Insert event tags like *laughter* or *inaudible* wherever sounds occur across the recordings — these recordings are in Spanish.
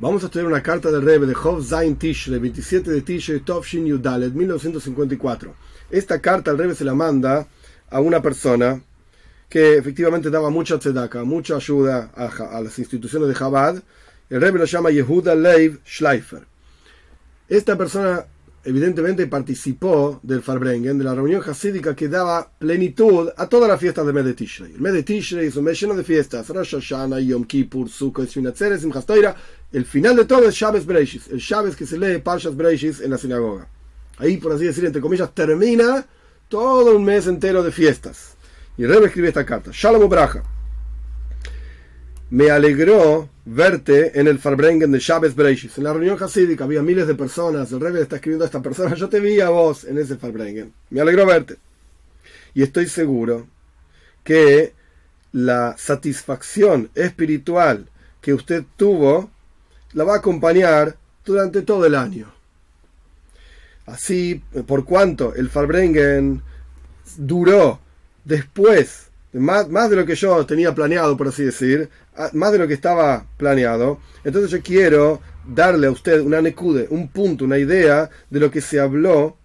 Vamos a estudiar una carta del Rebbe de Hov Zain Tishrei, 27 de Tishrei, Tovshin Yudalet, 1954. Esta carta el Rebbe se la manda a una persona que efectivamente daba mucha tzedaka, mucha ayuda a, las instituciones de Chabad. El Rebbe lo llama Yehuda Leiv Schleifer. Esta persona evidentemente participó del Farbrengen, de la reunión hasídica que daba plenitud a todas las fiestas de Tishrei. El mes es un mes lleno de fiestas. Rosh Hashanah, Yom Kippur, Sukkot, Shminatzeres, Simchas Torah. El final de todo es Shabbos Breishis, el Shabbos que se lee Parshas Breishis en la sinagoga. Ahí, por así decir, entre comillas, termina todo un mes entero de fiestas. Y Rebbe escribe esta carta. Shalom. Me alegró verte en el Farbrengen de Shabbos Breishis. En la reunión hasídica había miles de personas. El Rebbe está escribiendo a esta persona. Yo te vi a vos en ese Farbrengen. Me alegró verte. Y estoy seguro que la satisfacción espiritual que usted tuvo la va a acompañar durante todo el año. Así, por cuanto el Farbrengen duró después más, más de lo que yo tenía planeado, por así decir, más de lo que estaba planeado. Entonces yo quiero darle a usted una necude, un punto, una idea de lo que se habló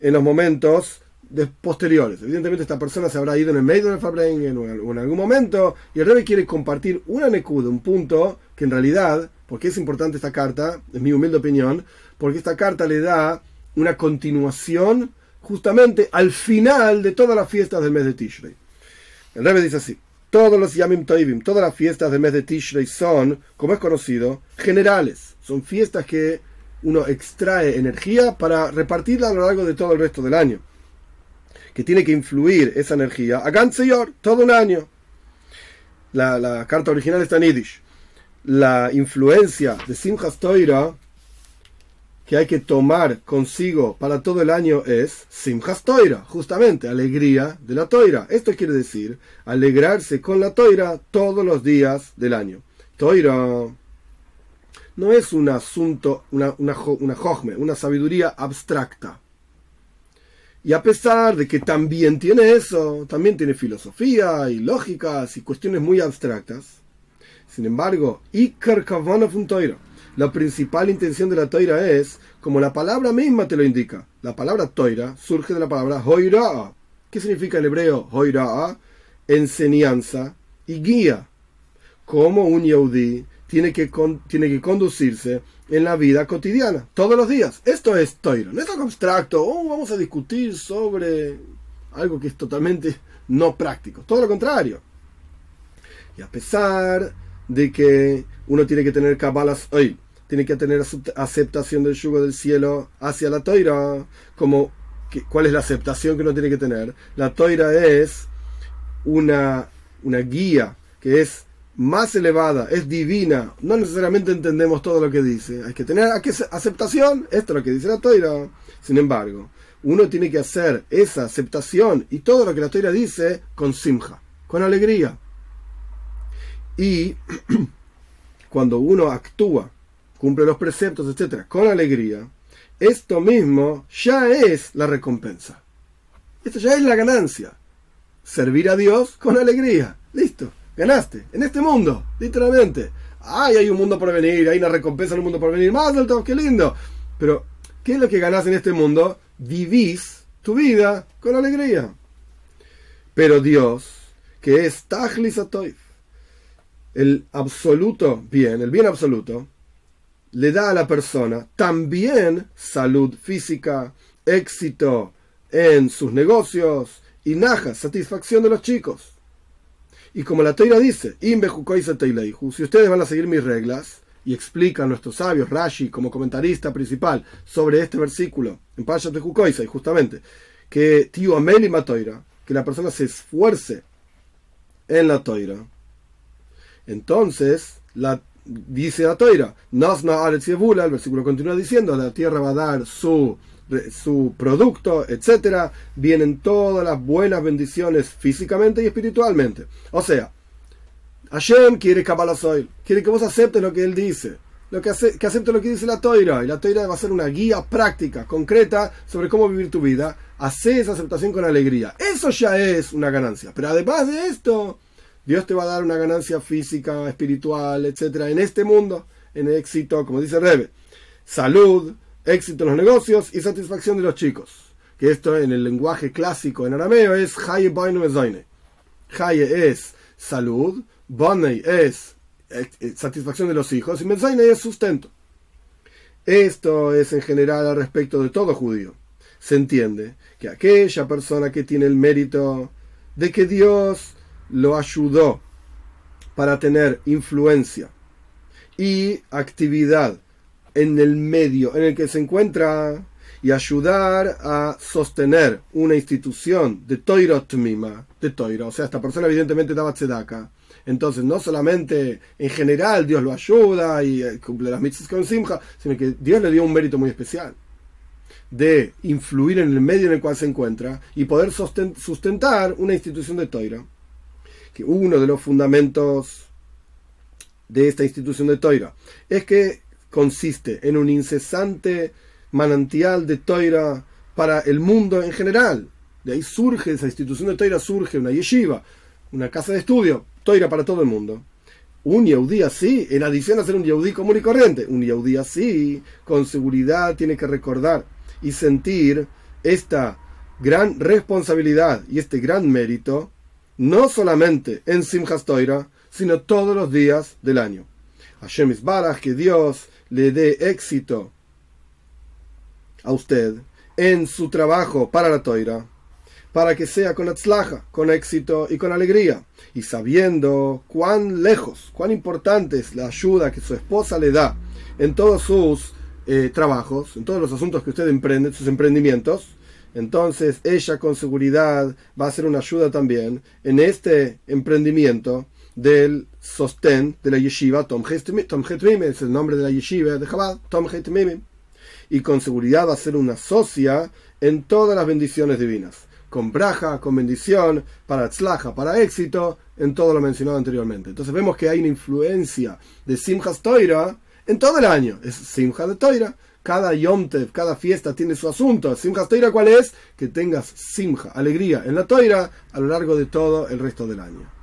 en los momentos de posteriores. Evidentemente esta persona se habrá ido en el medio del Farbrengen o en algún momento y el rey quiere compartir una necude, un punto que en realidad, porque es importante esta carta, es mi humilde opinión, porque esta carta le da una continuación justamente al final de todas las fiestas del mes de Tishrei. El Rebbe dice así: todos los Yamim Toivim, todas las fiestas del mes de Tishrei son, como es conocido, generales. Son fiestas que uno extrae energía para repartirla a lo largo de todo el resto del año. Que tiene que influir esa energía a Ganseyor todo un año. La, la, carta original está en Yiddish. La influencia de Simchas Toira que hay que tomar consigo para todo el año es Simchas Toira, justamente, alegría de la Toira. Esto quiere decir alegrarse con la Toira todos los días del año. Toira no es un asunto, una, una, una una sabiduría abstracta. Y a pesar de que también tiene eso, también tiene filosofía y lógicas y cuestiones muy abstractas, sin embargo, Iker Kavanah Toira la principal intención de la toira es, como la palabra misma te lo indica, la palabra toira surge de la palabra hoira'a. ¿Qué significa en hebreo hoira'a? Enseñanza y guía. Como un yaudí tiene que, tiene que conducirse en la vida cotidiana, todos los días. Esto es toira, no es algo abstracto, oh, vamos a discutir sobre algo que es totalmente no práctico, todo lo contrario. Y a pesar de que uno tiene que tener cabalas hoy, tiene que tener aceptación del yugo del cielo hacia la toira. Como, ¿Cuál es la aceptación que uno tiene que tener? La toira es una, una guía que es más elevada, es divina. No necesariamente entendemos todo lo que dice. Hay que tener aceptación. Esto es lo que dice la toira. Sin embargo, uno tiene que hacer esa aceptación y todo lo que la toira dice con simja, con alegría. Y *clears throat* cuando uno actúa cumple los preceptos, etcétera, con alegría, esto mismo ya es la recompensa. Esto ya es la ganancia. Servir a Dios con alegría. Listo, ganaste. En este mundo, literalmente. Ay, hay un mundo por venir, hay una recompensa en un mundo por venir. Más del todo, qué lindo. Pero, ¿qué es lo que ganás en este mundo? Vivís tu vida con alegría. Pero Dios, que es Tajlis el absoluto bien, el bien absoluto, le da a la persona también salud física, éxito en sus negocios y naja, satisfacción de los chicos. Y como la Teira dice, si ustedes van a seguir mis reglas, y explican nuestros sabios, Rashi, como comentarista principal, sobre este versículo, en Payat de y justamente, que tío Ameli Matoira, que la persona se esfuerce en la Toira, entonces la dice la toira, el versículo continúa diciendo, la tierra va a dar su, su producto, etcétera, vienen todas las buenas bendiciones físicamente y espiritualmente. O sea, Hashem quiere Kabbalah quiere que vos aceptes lo que él dice, lo que, hace, que aceptes lo que dice la toira, y la toira va a ser una guía práctica, concreta, sobre cómo vivir tu vida. Hace esa aceptación con alegría. Eso ya es una ganancia. Pero además de esto, Dios te va a dar una ganancia física, espiritual, etcétera, en este mundo, en éxito, como dice Rebe, salud, éxito en los negocios y satisfacción de los chicos. Que esto en el lenguaje clásico en arameo es Haye Bainu Haye es salud, Bonei es eh, eh, satisfacción de los hijos y Mezaine es sustento. Esto es en general al respecto de todo judío. Se entiende que aquella persona que tiene el mérito de que Dios lo ayudó para tener influencia y actividad en el medio en el que se encuentra y ayudar a sostener una institución de Toirot Mima, de Toiro, o sea, esta persona evidentemente daba tzedaka. Entonces, no solamente en general Dios lo ayuda y eh, cumple las mitzvahs con Simcha, sino que Dios le dio un mérito muy especial de influir en el medio en el cual se encuentra y poder sustentar una institución de Toira. Que uno de los fundamentos de esta institución de Toira es que consiste en un incesante manantial de Toira para el mundo en general. De ahí surge esa institución de Toira, surge una yeshiva, una casa de estudio, Toira para todo el mundo. Un yaudí así, en adición a ser un yaudí común y corriente, un yaudí así, con seguridad tiene que recordar y sentir esta gran responsabilidad y este gran mérito, no solamente en Simchas Toira, sino todos los días del año. Hashem Isbarach, que Dios le dé éxito a usted en su trabajo para la toira, para que sea con atzlaja, con éxito y con alegría, y sabiendo cuán lejos, cuán importante es la ayuda que su esposa le da en todos sus eh, trabajos, en todos los asuntos que usted emprende, sus emprendimientos, entonces ella con seguridad va a ser una ayuda también en este emprendimiento del sostén de la yeshiva Tom Mimim, es el nombre de la yeshiva de Chabad, Tom. Y con seguridad va a ser una socia en todas las bendiciones divinas. Con braja, con bendición, para tzlaja, para éxito, en todo lo mencionado anteriormente. Entonces vemos que hay una influencia de Simchas Toira en todo el año. Es Simcha de Toira. Cada Yomtev, cada fiesta tiene su asunto. Simchas Toira, ¿cuál es? Que tengas Simcha, alegría en la Toira a lo largo de todo el resto del año.